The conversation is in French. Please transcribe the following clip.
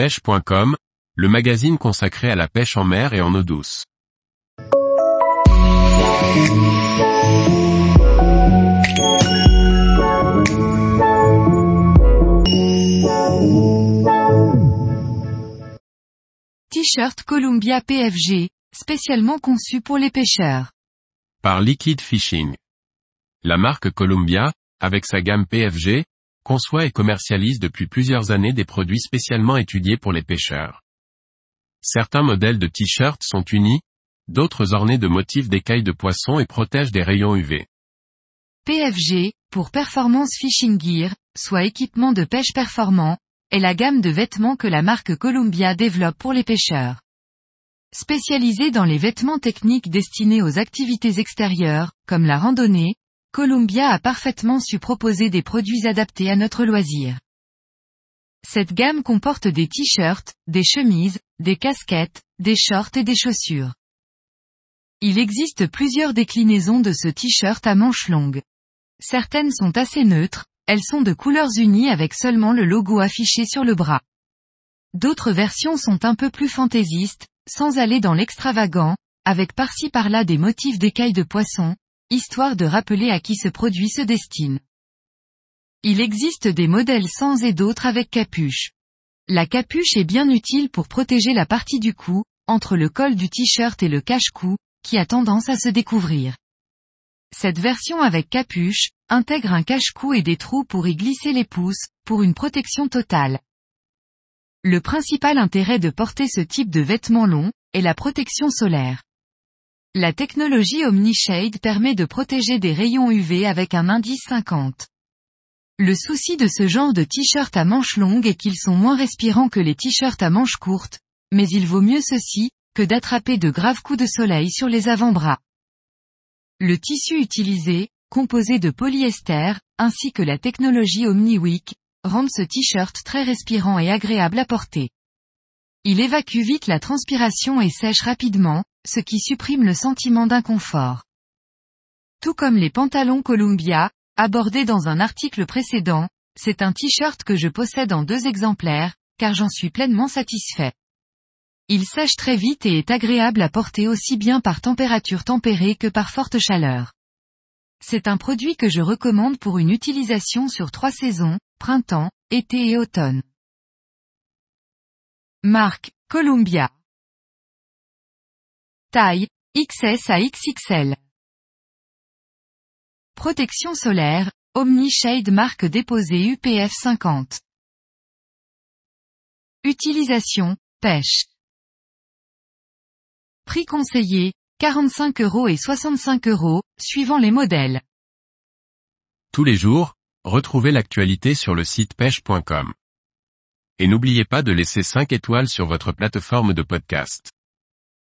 pêche.com, le magazine consacré à la pêche en mer et en eau douce. T-shirt Columbia PFG, spécialement conçu pour les pêcheurs. Par Liquid Fishing. La marque Columbia, avec sa gamme PFG, conçoit et commercialise depuis plusieurs années des produits spécialement étudiés pour les pêcheurs. Certains modèles de t-shirts sont unis, d'autres ornés de motifs d'écailles de poisson et protègent des rayons UV. PFG, pour Performance Fishing Gear, soit équipement de pêche performant, est la gamme de vêtements que la marque Columbia développe pour les pêcheurs. Spécialisée dans les vêtements techniques destinés aux activités extérieures, comme la randonnée, Columbia a parfaitement su proposer des produits adaptés à notre loisir. Cette gamme comporte des t-shirts, des chemises, des casquettes, des shorts et des chaussures. Il existe plusieurs déclinaisons de ce t-shirt à manches longues. Certaines sont assez neutres, elles sont de couleurs unies avec seulement le logo affiché sur le bras. D'autres versions sont un peu plus fantaisistes, sans aller dans l'extravagant, avec par-ci par-là des motifs d'écailles de poisson, histoire de rappeler à qui ce produit se destine. Il existe des modèles sans et d'autres avec capuche. La capuche est bien utile pour protéger la partie du cou, entre le col du t-shirt et le cache-cou, qui a tendance à se découvrir. Cette version avec capuche, intègre un cache-cou et des trous pour y glisser les pouces, pour une protection totale. Le principal intérêt de porter ce type de vêtements longs, est la protection solaire. La technologie OmniShade permet de protéger des rayons UV avec un indice 50. Le souci de ce genre de t-shirt à manches longues est qu'ils sont moins respirants que les t-shirts à manches courtes, mais il vaut mieux ceci, que d'attraper de graves coups de soleil sur les avant-bras. Le tissu utilisé, composé de polyester, ainsi que la technologie OmniWick, rendent ce t-shirt très respirant et agréable à porter. Il évacue vite la transpiration et sèche rapidement, ce qui supprime le sentiment d'inconfort. Tout comme les pantalons Columbia, abordés dans un article précédent, c'est un t-shirt que je possède en deux exemplaires, car j'en suis pleinement satisfait. Il sèche très vite et est agréable à porter aussi bien par température tempérée que par forte chaleur. C'est un produit que je recommande pour une utilisation sur trois saisons, printemps, été et automne. Marque, Columbia. Taille, XS à XXL. Protection solaire, Omni Shade marque déposée UPF 50. Utilisation, pêche. Prix conseillé, 45 euros et 65 euros, suivant les modèles. Tous les jours, retrouvez l'actualité sur le site pêche.com. Et n'oubliez pas de laisser 5 étoiles sur votre plateforme de podcast.